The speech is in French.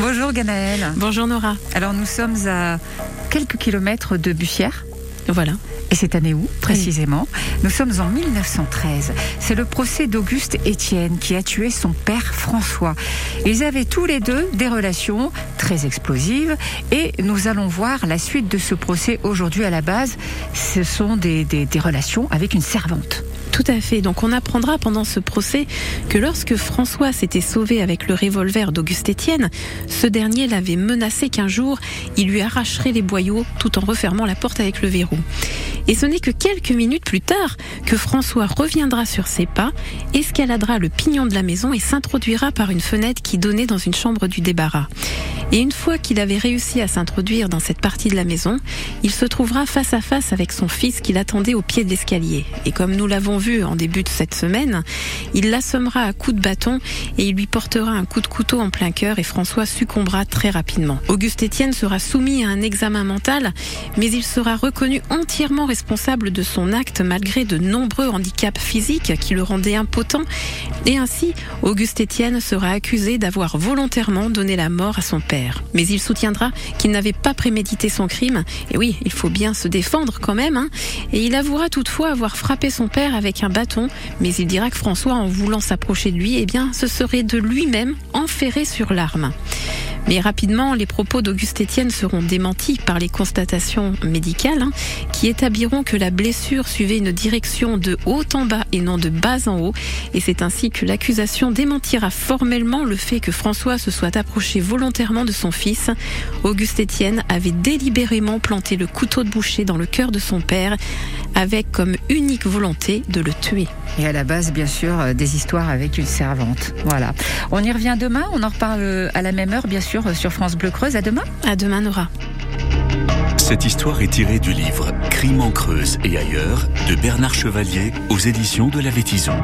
Bonjour Ganaël. Bonjour Nora. Alors nous sommes à quelques kilomètres de Bussière. Voilà. Et cette année où, précisément? Nous sommes en 1913. C'est le procès d'Auguste Étienne qui a tué son père François. Ils avaient tous les deux des relations très explosives et nous allons voir la suite de ce procès aujourd'hui à la base. Ce sont des, des, des relations avec une servante. Tout à fait. Donc on apprendra pendant ce procès que lorsque François s'était sauvé avec le revolver d'Auguste Étienne, ce dernier l'avait menacé qu'un jour il lui arracherait les boyaux tout en refermant la porte avec le verrou. Et ce n'est que quelques minutes plus tard que François reviendra sur ses pas, escaladera le pignon de la maison et s'introduira par une fenêtre qui donnait dans une chambre du débarras. Et une fois qu'il avait réussi à s'introduire dans cette partie de la maison, il se trouvera face à face avec son fils qui l'attendait au pied de l'escalier. Et comme nous l'avons vu en début de cette semaine, il l'assommera à coups de bâton et il lui portera un coup de couteau en plein cœur et François succombera très rapidement. Auguste Étienne sera soumis à un examen mental, mais il sera reconnu entièrement responsable de son acte malgré de nombreux handicaps physiques qui le rendaient impotent. Et ainsi, Auguste Étienne sera accusé d'avoir volontairement donné la mort à son père. Mais il soutiendra qu'il n'avait pas prémédité son crime. Et oui, il faut bien se défendre quand même. Hein. Et il avouera toutefois avoir frappé son père avec un bâton. Mais il dira que François, en voulant s'approcher de lui, eh bien, ce serait de lui-même enferré sur l'arme. Mais rapidement, les propos d'Auguste Étienne seront démentis par les constatations médicales hein, qui établiront que la blessure suivait une direction de haut en bas et non de bas en haut. Et c'est ainsi que l'accusation démentira formellement le fait que François se soit approché volontairement de son fils. Auguste Étienne avait délibérément planté le couteau de boucher dans le cœur de son père avec comme unique volonté de le tuer. Et à la base, bien sûr, euh, des histoires avec une servante. Voilà. On y revient demain. On en reparle euh, à la même heure, bien sûr, euh, sur France Bleu Creuse. À demain. À demain, Nora. Cette histoire est tirée du livre Crime en Creuse et ailleurs de Bernard Chevalier aux éditions de la Vétison.